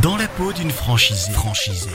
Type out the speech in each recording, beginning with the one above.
Dans la peau d'une franchisée. Franchisée.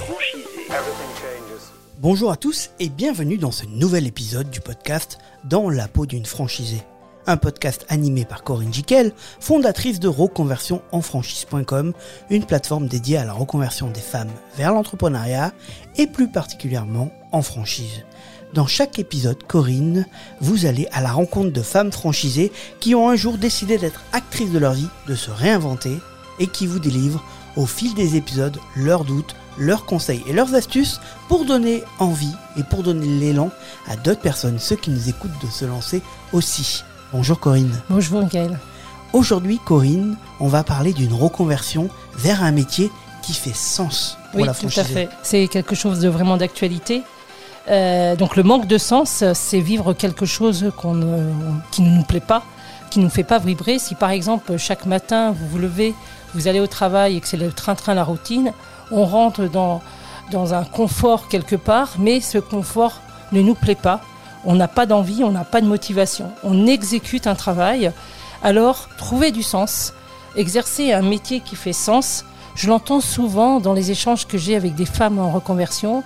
Bonjour à tous et bienvenue dans ce nouvel épisode du podcast Dans la peau d'une franchisée. Un podcast animé par Corinne Jiquel, fondatrice de Reconversion en franchise.com, une plateforme dédiée à la reconversion des femmes vers l'entrepreneuriat et plus particulièrement en franchise. Dans chaque épisode, Corinne, vous allez à la rencontre de femmes franchisées qui ont un jour décidé d'être actrices de leur vie, de se réinventer et qui vous délivrent au fil des épisodes leurs doutes, leurs conseils et leurs astuces pour donner envie et pour donner l'élan à d'autres personnes, ceux qui nous écoutent, de se lancer aussi. Bonjour Corinne. Bonjour Gaël. Aujourd'hui, Corinne, on va parler d'une reconversion vers un métier qui fait sens pour oui, la tout franchisée. à fait. C'est quelque chose de vraiment d'actualité. Euh, donc le manque de sens, c'est vivre quelque chose qui ne nous plaît pas, qui ne nous fait pas vibrer. Si par exemple chaque matin vous vous levez, vous allez au travail et que c'est le train-train, la routine, on rentre dans, dans un confort quelque part, mais ce confort ne nous plaît pas. On n'a pas d'envie, on n'a pas de motivation. On exécute un travail. Alors trouver du sens, exercer un métier qui fait sens, je l'entends souvent dans les échanges que j'ai avec des femmes en reconversion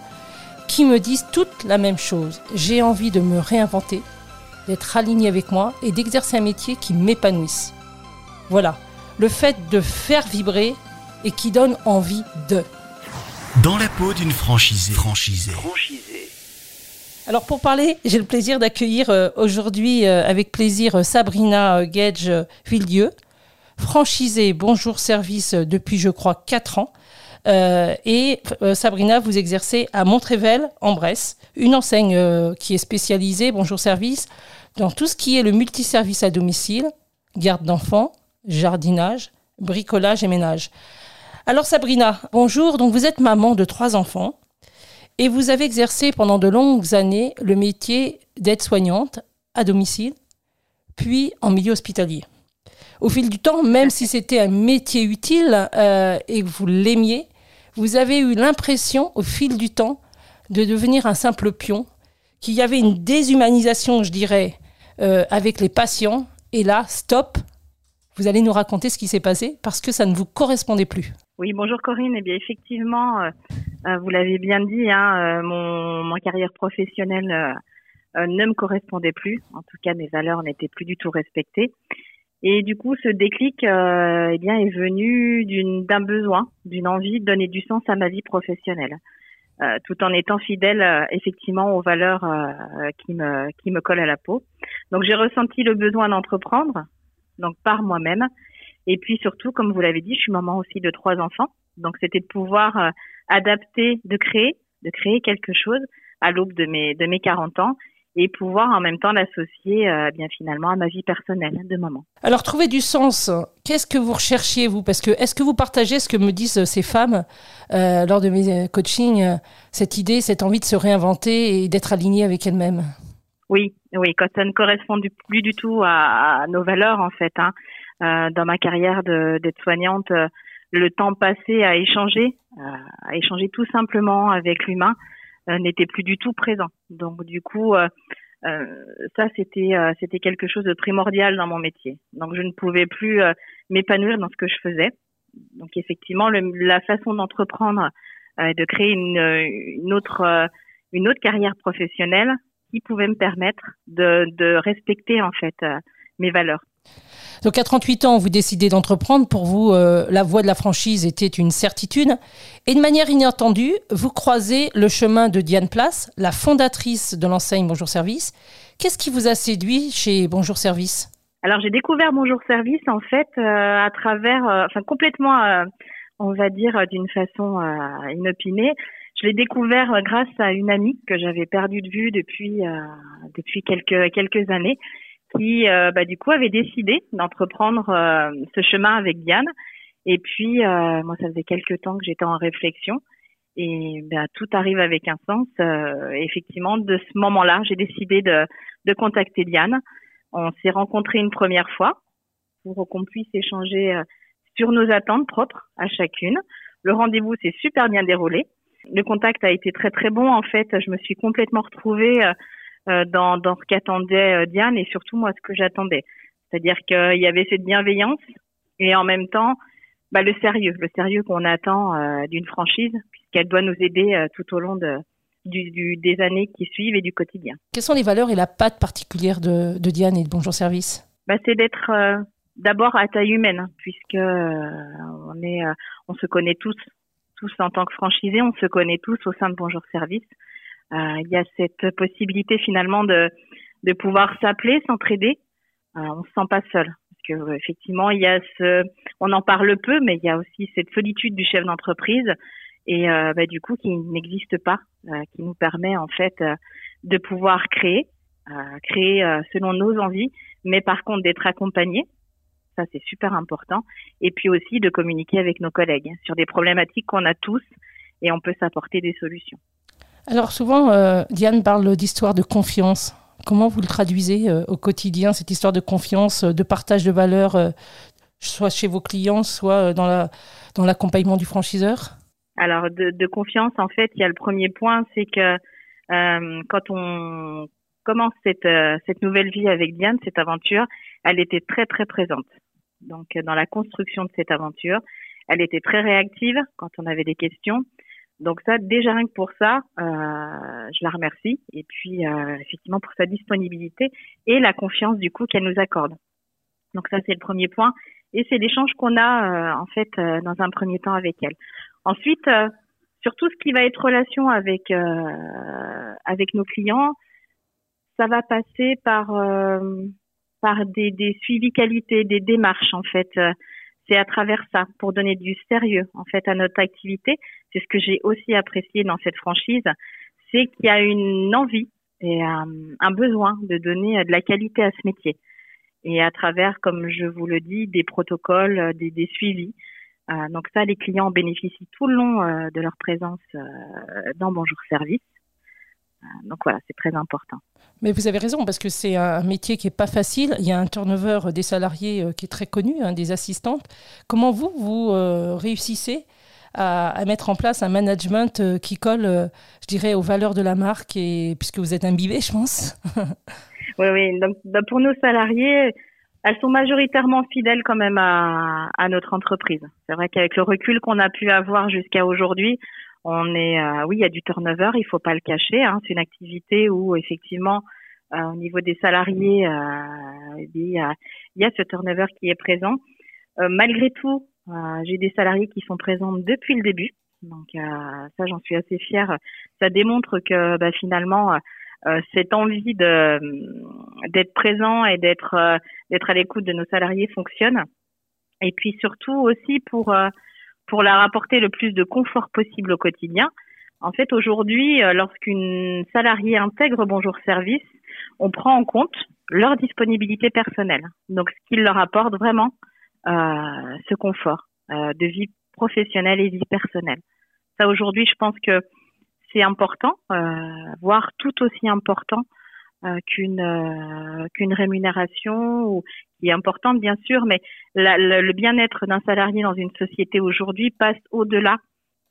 qui me disent toutes la même chose. J'ai envie de me réinventer, d'être aligné avec moi et d'exercer un métier qui m'épanouisse. Voilà, le fait de faire vibrer et qui donne envie de. Dans la peau d'une franchisée. Franchisée. Alors pour parler, j'ai le plaisir d'accueillir euh, aujourd'hui euh, avec plaisir euh, Sabrina Gage Villieu, franchisée Bonjour Service depuis je crois 4 ans. Euh, et euh, Sabrina, vous exercez à Montrével, en Bresse, une enseigne euh, qui est spécialisée, Bonjour Service, dans tout ce qui est le multiservice à domicile, garde d'enfants, jardinage, bricolage et ménage. Alors Sabrina, bonjour, donc vous êtes maman de trois enfants et vous avez exercé pendant de longues années le métier d'aide-soignante à domicile, puis en milieu hospitalier. Au fil du temps, même si c'était un métier utile euh, et que vous l'aimiez, vous avez eu l'impression au fil du temps de devenir un simple pion, qu'il y avait une déshumanisation, je dirais, euh, avec les patients. Et là, stop, vous allez nous raconter ce qui s'est passé parce que ça ne vous correspondait plus. Oui, bonjour Corinne. Eh bien, effectivement, euh, euh, vous l'avez bien dit, hein, euh, mon, carrière professionnelle euh, ne me correspondait plus. En tout cas, mes valeurs n'étaient plus du tout respectées. Et du coup, ce déclic, eh bien, est venu d'un besoin, d'une envie de donner du sens à ma vie professionnelle, tout en étant fidèle, effectivement, aux valeurs qui me qui me collent à la peau. Donc, j'ai ressenti le besoin d'entreprendre, donc par moi-même. Et puis surtout, comme vous l'avez dit, je suis maman aussi de trois enfants. Donc c'était de pouvoir euh, adapter, de créer, de créer quelque chose à l'aube de mes de mes 40 ans et pouvoir en même temps l'associer euh, bien finalement à ma vie personnelle de maman. Alors, trouver du sens, qu'est-ce que vous recherchiez, vous? Parce que est-ce que vous partagez ce que me disent euh, ces femmes lors de mes coachings, cette idée, cette envie de se réinventer et d'être alignées avec elles-mêmes? Oui, oui, quand ça ne correspond plus du tout à, nos valeurs en fait. Hein. Euh, dans ma carrière de- d'aide-soignante, euh, le temps passé à échanger, euh, à échanger tout simplement avec l'humain, euh, n'était plus du tout présent. Donc du coup, euh, euh, ça c'était c'était quelque chose de primordial dans mon métier. Donc je ne pouvais plus m'épanouir dans ce que je faisais. Donc effectivement, le- la façon d'entreprendre, de créer une, une autre une autre carrière professionnelle qui pouvait me permettre de, de respecter en fait euh, mes valeurs. Donc, à 38 ans, vous décidez d'entreprendre. Pour vous, euh, la voie de la franchise était une certitude. Et de manière inattendue, vous croisez le chemin de Diane Place, la fondatrice de l'enseigne Bonjour Service. Qu'est-ce qui vous a séduit chez Bonjour Service? Alors j'ai découvert Bonjour Service en fait euh, à travers, enfin complètement, on va dire d'une façon inopinée. Je l'ai découvert euh, grâce à une amie que j'avais perdue de vue depuis euh, depuis quelques quelques années, qui euh, bah, du coup avait décidé d'entreprendre euh, ce chemin avec Diane. Et puis euh, moi ça faisait quelques temps que j'étais en réflexion. Et bah, tout arrive avec un sens. Effectivement, de ce moment-là, j'ai décidé de, de contacter Diane. On s'est rencontrés une première fois pour qu'on puisse échanger sur nos attentes propres à chacune. Le rendez-vous s'est super bien déroulé. Le contact a été très très bon. En fait, je me suis complètement retrouvée euh, euh, dans, dans ce qu'attendait euh, Diane et surtout moi ce que j'attendais. C'est-à-dire qu'il y avait cette bienveillance et en même temps bah, le sérieux, le sérieux qu'on attend d'une franchise, puisqu'elle doit nous aider tout au long de, du, des années qui suivent et du quotidien. Quelles sont les valeurs et la patte particulière de, de Diane et de Bonjour Service? Bah, C'est d'être d'abord à taille humaine, hein, puisque on est, on se connaît tous, tous en tant que franchisés, on se connaît tous au sein de Bonjour Service. il y a cette possibilité finalement de, de pouvoir s'appeler, s'entraider. on se sent pas seul que euh, effectivement il y a ce, on en parle peu, mais il y a aussi cette solitude du chef d'entreprise et euh, bah, du coup qui n'existe pas, euh, qui nous permet en fait de pouvoir créer, créer selon nos envies, mais par contre d'être accompagné. Ça c'est super important. Et puis aussi de communiquer avec nos collègues sur des problématiques qu'on a tous et on peut s'apporter des solutions. Alors souvent, Diane parle d'histoire de confiance. Comment vous le traduisez euh, au quotidien, cette histoire de confiance, euh, de partage de valeurs, euh, soit chez vos clients, soit dans la dans l'accompagnement du franchiseur? Alors de, confiance, en fait, il y a le premier point, c'est que quand on commence cette cette nouvelle vie avec Diane, cette aventure, elle était très très présente. Donc dans la construction de cette aventure, elle était très réactive quand on avait des questions. Donc ça, déjà rien que pour ça, euh, je la remercie. Et puis euh, effectivement pour sa disponibilité et la confiance du coup qu'elle nous accorde. Donc ça c'est le premier point. Et c'est l'échange qu'on a euh, en fait dans un premier temps avec elle. Ensuite, sur tout ce qui va être relation avec avec nos clients, ça va passer par par des, des suivis qualité, des démarches en fait c'est à travers ça, pour donner du sérieux en fait à notre activité. C'est ce que j'ai aussi apprécié dans cette franchise, c'est qu'il y a une envie et euh, un besoin de donner euh, de la qualité à ce métier. Et à travers, comme je vous le dis, des protocoles, euh, des, des suivis. donc ça, les clients bénéficient tout le long de leur présence dans Bonjour Service. Euh, donc voilà, c'est très important. Mais vous avez raison, parce que c'est un métier qui n'est pas facile. Il y a un turnover des salariés euh, qui est très connu, hein, des assistantes. Comment vous, vous euh, réussissez à, mettre en place un management qui colle, je dirais, aux valeurs de la marque, et, puisque vous êtes imbibé, je pense? Oui, oui. Donc, pour nos salariés, elles sont majoritairement fidèles quand même à, à notre entreprise. C'est vrai qu'avec le recul qu'on a pu avoir jusqu'à aujourd'hui, on est, euh, oui, il y a du turnover, il faut pas le cacher. Hein, c'est une activité où effectivement, euh, au niveau des salariés, euh, il, y a, il y a ce turnover qui est présent. malgré tout, j'ai des salariés qui sont présents depuis le début. Donc ça, j'en suis assez fière. Ça démontre que bah, finalement, cette envie de d'être présent et d'être d'être à l'écoute de nos salariés fonctionne. Et puis surtout aussi pour pour leur apporter le plus de confort possible au quotidien. En fait, aujourd'hui, euh, lorsqu'une salariée intègre Bonjour Service, on prend en compte leur disponibilité personnelle. Donc, ce qui leur apporte vraiment euh, ce confort euh, de vie professionnelle et vie personnelle. Ça, aujourd'hui, je pense que c'est important, voire tout aussi important qu'une qu'une rémunération ou qui est importante bien sûr, mais le, bien-être d'un salarié dans une société aujourd'hui passe au-delà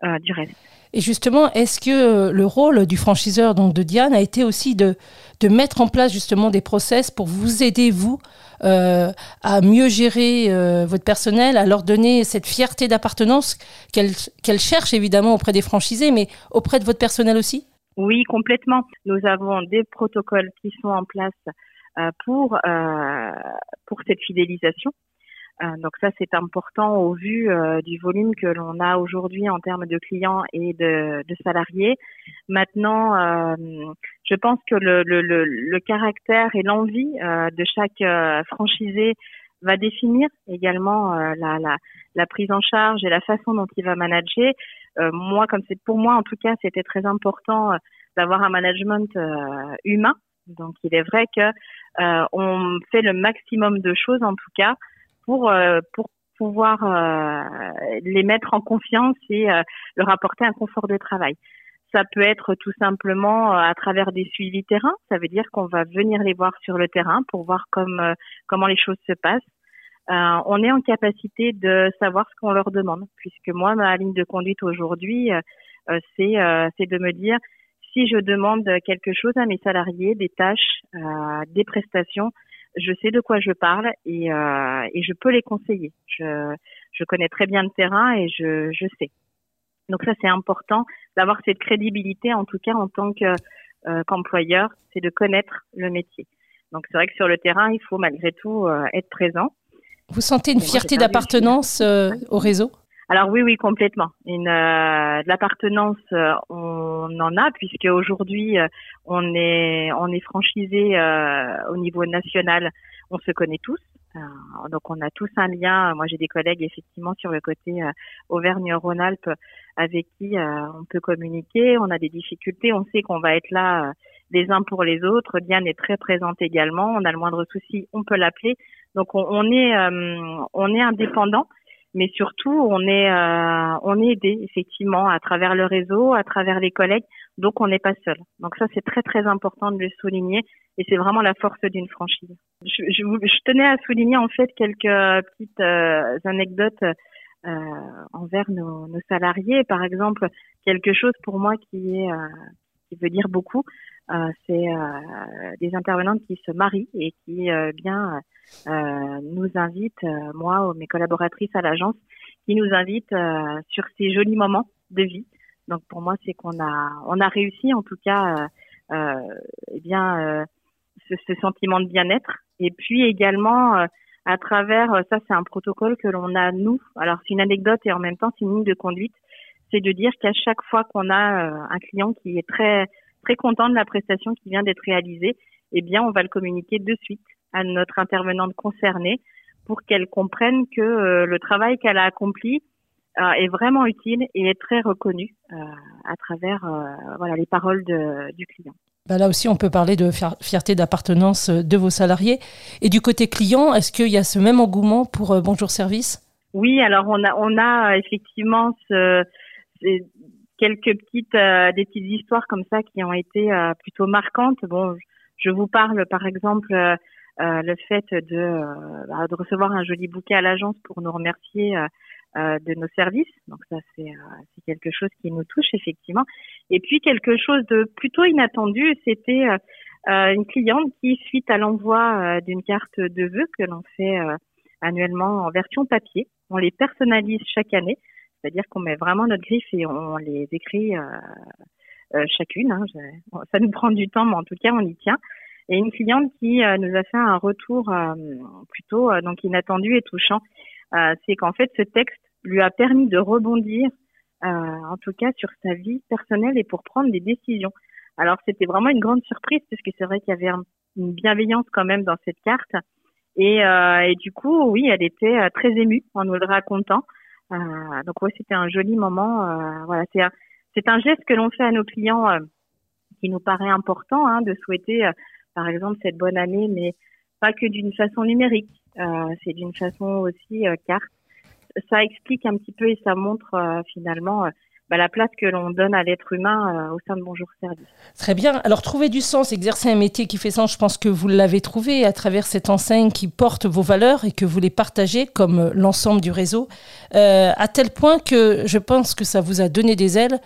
euh, du reste. Et justement, est-ce que euh, le rôle du franchiseur, donc de Diane, a été aussi de, de mettre en place justement des process pour vous aider, vous, euh, à mieux gérer votre personnel, à leur donner cette fierté d'appartenance qu'elle qu'elle cherche évidemment auprès des franchisés, mais auprès de votre personnel aussi? Oui, complètement. Nous avons des protocoles qui sont en place euh, pour euh, pour cette fidélisation. Euh, donc ça, c'est important au vu du volume que l'on a aujourd'hui en termes de clients et de, de salariés. Maintenant, je pense que le, le, le, le caractère et l'envie de chaque franchisé va définir également la, la, la, prise en charge et la façon dont il va manager. Moi, comme c'est pour moi en tout cas, c'était très important d'avoir un management humain donc il est vrai que euh, on fait le maximum de choses en tout cas pour euh, pour pouvoir euh, les mettre en confiance et leur apporter un confort de travail. Ça peut être tout simplement à travers des suivis terrain. Ça veut dire qu'on va venir les voir sur le terrain pour voir comme, comment les choses se passent. Euh, on est en capacité de savoir ce qu'on leur demande, puisque moi, ma ligne de conduite aujourd'hui, euh, c'est c'est de me dire si je demande quelque chose à mes salariés, des tâches, euh, des prestations, je sais de quoi je parle et, euh, et je peux les conseiller. Je, je connais très bien le terrain et je, je sais. Donc ça, c'est important d'avoir cette crédibilité, en tout cas en tant que euh, qu'employeur, c'est de connaître le métier. Donc c'est vrai que sur le terrain, il faut malgré tout euh, être présent. Vous sentez une fierté d'appartenance euh, au réseau? Alors oui, oui, complètement. Une euh, l'appartenance, euh, on en a puisque aujourd'hui euh, on est on est franchisé au niveau national. On se connaît tous, donc on a tous un lien. Moi, j'ai des collègues effectivement sur le côté Auvergne-Rhône-Alpes avec qui on peut communiquer. On a des difficultés, on sait qu'on va être là les uns pour les autres. Diane est très présente également. On a le moindre souci, on peut l'appeler. Donc on, est on est indépendant mais surtout on est euh, on est aidé effectivement à travers le réseau, à travers les collègues, donc on n'est pas seul. Donc ça c'est très très important de le souligner et c'est vraiment la force d'une franchise. Je, je, je, tenais à souligner en fait quelques petites euh, anecdotes euh, envers nos, salariés, par exemple quelque chose pour moi qui est euh, qui veut dire beaucoup, euh, c'est des intervenantes qui se marient et qui bien euh, nous invite, euh, moi ou mes collaboratrices à l'agence, qui nous invitent euh, sur ces jolis moments de vie. Donc pour moi, c'est qu'on a, on a réussi en tout cas, eh bien, ce, ce, sentiment de bien-être. Et puis également à travers, ça c'est un protocole que l'on a nous. Alors c'est une anecdote et en même temps c'est une ligne de conduite. C'est de dire qu'à chaque fois qu'on a un client qui est très très content de la prestation qui vient d'être réalisée, eh bien on va le communiquer de suite à notre intervenante concernée pour qu'elle comprenne que euh, le travail qu'elle a accompli euh, est vraiment utile et est très reconnu euh, à travers voilà les paroles de, du client. Bah là aussi, on peut parler de fierté d'appartenance de vos salariés. Et du côté client, est-ce qu'il y a ce même engouement pour Bonjour Service? Oui, alors on a, on a effectivement ce, quelques petites, des petites histoires comme ça qui ont été plutôt marquantes. Bon, je vous parle par exemple euh, le fait de, euh, bah, de, recevoir un joli bouquet à l'agence pour nous remercier euh, de nos services. Donc ça, c'est quelque chose qui nous touche effectivement. Et puis quelque chose de plutôt inattendu, c'était une cliente qui, suite à l'envoi d'une carte de vœux que l'on fait annuellement en version papier, on les personnalise chaque année, c'est-à-dire qu'on met vraiment notre griffe et on les écrit chacune. Hein. Ça nous prend du temps, mais en tout cas, on y tient. Et une cliente qui euh, nous a fait un retour euh, plutôt euh, donc inattendu et touchant, c'est qu'en fait ce texte lui a permis de rebondir, en tout cas sur sa vie personnelle et pour prendre des décisions. Alors c'était vraiment une grande surprise puisque c'est vrai qu'il y avait une bienveillance quand même dans cette carte. Et, euh, et, du coup, oui, elle était très émue en nous le racontant. Euh, donc oui, c'était un joli moment. Euh, voilà, c'est un, c'est un geste que l'on fait à nos clients qui nous paraît important, hein, de souhaiter par exemple, cette bonne année, mais pas que d'une façon numérique, euh, c'est d'une façon aussi euh, carte. Ça explique un petit peu et ça montre euh, finalement bah, la place que l'on donne à l'être humain au sein de Bonjour Service. Très bien. Alors, trouver du sens, exercer un métier qui fait sens, je pense que vous l'avez trouvé à travers cette enseigne qui porte vos valeurs et que vous les partagez comme l'ensemble du réseau, à tel point que je pense que ça vous a donné des ailes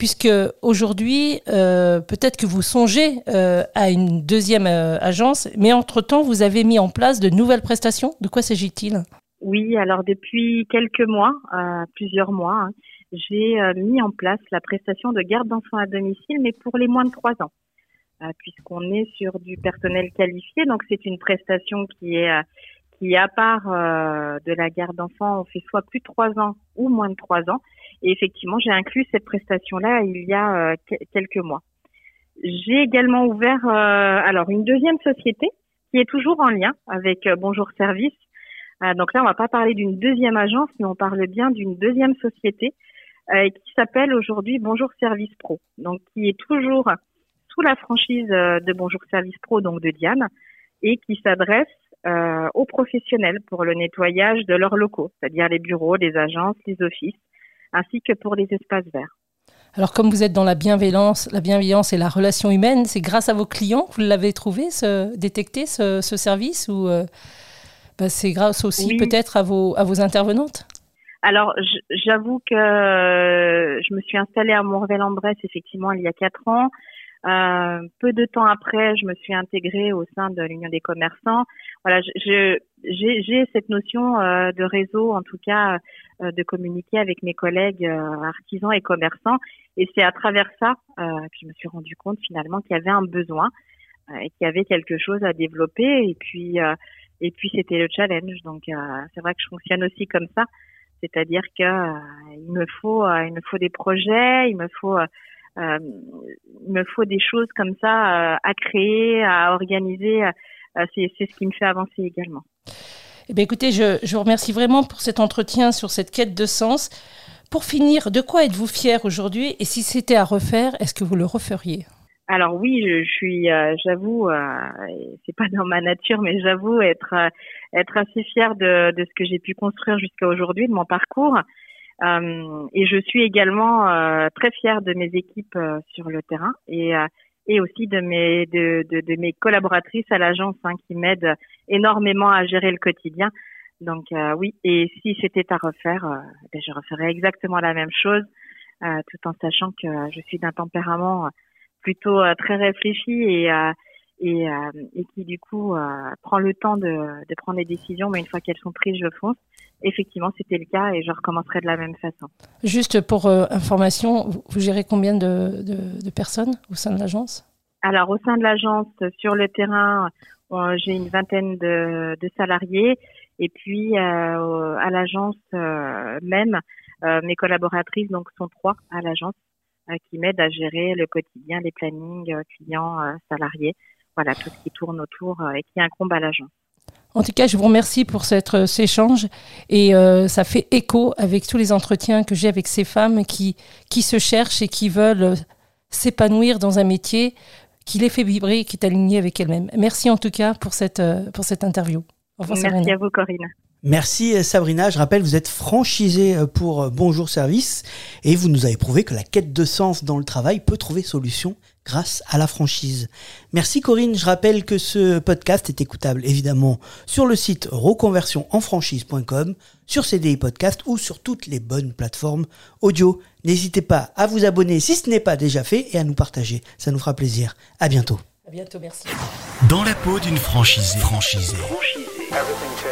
puisque aujourd'hui, euh, peut-être que vous songez euh, à une deuxième euh, agence, mais entre-temps, vous avez mis en place de nouvelles prestations. De quoi s'agit-il? Oui, alors depuis quelques mois, plusieurs mois, hein, j'ai mis en place la prestation de garde d'enfants à domicile, mais pour les moins de trois ans, puisqu'on est sur du personnel qualifié, donc c'est une prestation qui est qui, à part de la garde d'enfants, on fait soit plus de trois ans ou moins de trois ans. Et effectivement, j'ai inclus cette prestation-là il y a euh, quelques mois. J'ai également ouvert euh, alors une deuxième société qui est toujours en lien avec euh, Bonjour Service. donc là, on va pas parler d'une deuxième agence, mais on parle bien d'une deuxième société qui s'appelle aujourd'hui Bonjour Service Pro. Donc qui est toujours sous la franchise de Bonjour Service Pro, donc de Diane, et qui s'adresse aux professionnels pour le nettoyage de leurs locaux, c'est-à-dire les bureaux, les agences, les offices ainsi que pour les espaces verts. Alors, comme vous êtes dans la bienveillance, la bienveillance et la relation humaine, c'est grâce à vos clients que vous l'avez trouvé, ce, détecté ce, service, ou euh, bah, c'est grâce aussi peut-être à vos, à vos intervenantes? Alors, j'avoue que je me suis installée à Montrevel-en-Bresse effectivement il y a quatre ans. Euh, peu de temps après, je me suis intégrée au sein de l'Union des commerçants. Voilà, j'ai cette notion euh, de réseau, en tout cas, euh, de communiquer avec mes collègues euh, artisans et commerçants. Et c'est à travers ça que je me suis rendu compte finalement qu'il y avait un besoin et qu'il y avait quelque chose à développer. Et puis, et puis c'était le challenge. Donc, c'est vrai que je fonctionne aussi comme ça, c'est-à-dire que il me faut, il me faut des projets, il me faut euh, il me faut des choses comme ça euh, à créer, à organiser. Euh, c'est ce qui me fait avancer également. Eh bien, écoutez, je, je, vous remercie vraiment pour cet entretien sur cette quête de sens. Pour finir, de quoi êtes-vous fier aujourd'hui? Et si c'était à refaire, est-ce que vous le referiez? Alors oui, je, suis, j'avoue, c'est pas dans ma nature, mais j'avoue être être assez fière de, de ce que j'ai pu construire jusqu'à aujourd'hui, de mon parcours. Euh, et je suis également euh, très fière de mes équipes euh, sur le terrain et et aussi de mes de, de, de mes collaboratrices à l'agence hein, qui m'aident énormément à gérer le quotidien. Donc oui, et si c'était à refaire, ben, je referais exactement la même chose, tout en sachant que je suis d'un tempérament plutôt très réfléchi et et, euh, et qui du coup euh, prend le temps de, de, prendre les décisions, mais une fois qu'elles sont prises, je fonce. Effectivement, c'était le cas et je recommencerai de la même façon. Juste pour euh, information, vous, gérez combien de, de, de, personnes au sein de l'agence? Alors au sein de l'agence, sur le terrain, j'ai une vingtaine de, salariés et puis à l'agence même, mes collaboratrices donc sont trois à l'agence qui m'aident à gérer le quotidien, les plannings clients, salariés voilà, tout ce qui tourne autour euh, et qui incombe à l'agence. En tout cas, je vous remercie pour cet, euh, échange et euh, ça fait écho avec tous les entretiens que j'ai avec ces femmes qui, qui se cherchent et qui veulent s'épanouir dans un métier qui les fait vibrer et qui est aligné avec elles-mêmes. Merci en tout cas pour cette, pour cette interview. Au revoir, Merci à vous, Corinne. Merci Sabrina. Je rappelle, vous êtes franchisée pour Bonjour Service et vous nous avez prouvé que la quête de sens dans le travail peut trouver solution grâce à la franchise. Merci Corinne, je rappelle que ce podcast est écoutable évidemment sur le site reconversionenfranchise.com, sur CDI Podcast ou sur toutes les bonnes plateformes audio. N'hésitez pas à vous abonner si ce n'est pas déjà fait et à nous partager, ça nous fera plaisir. À bientôt. À bientôt, merci. Dans la peau d'une franchisée. franchisée. franchisée.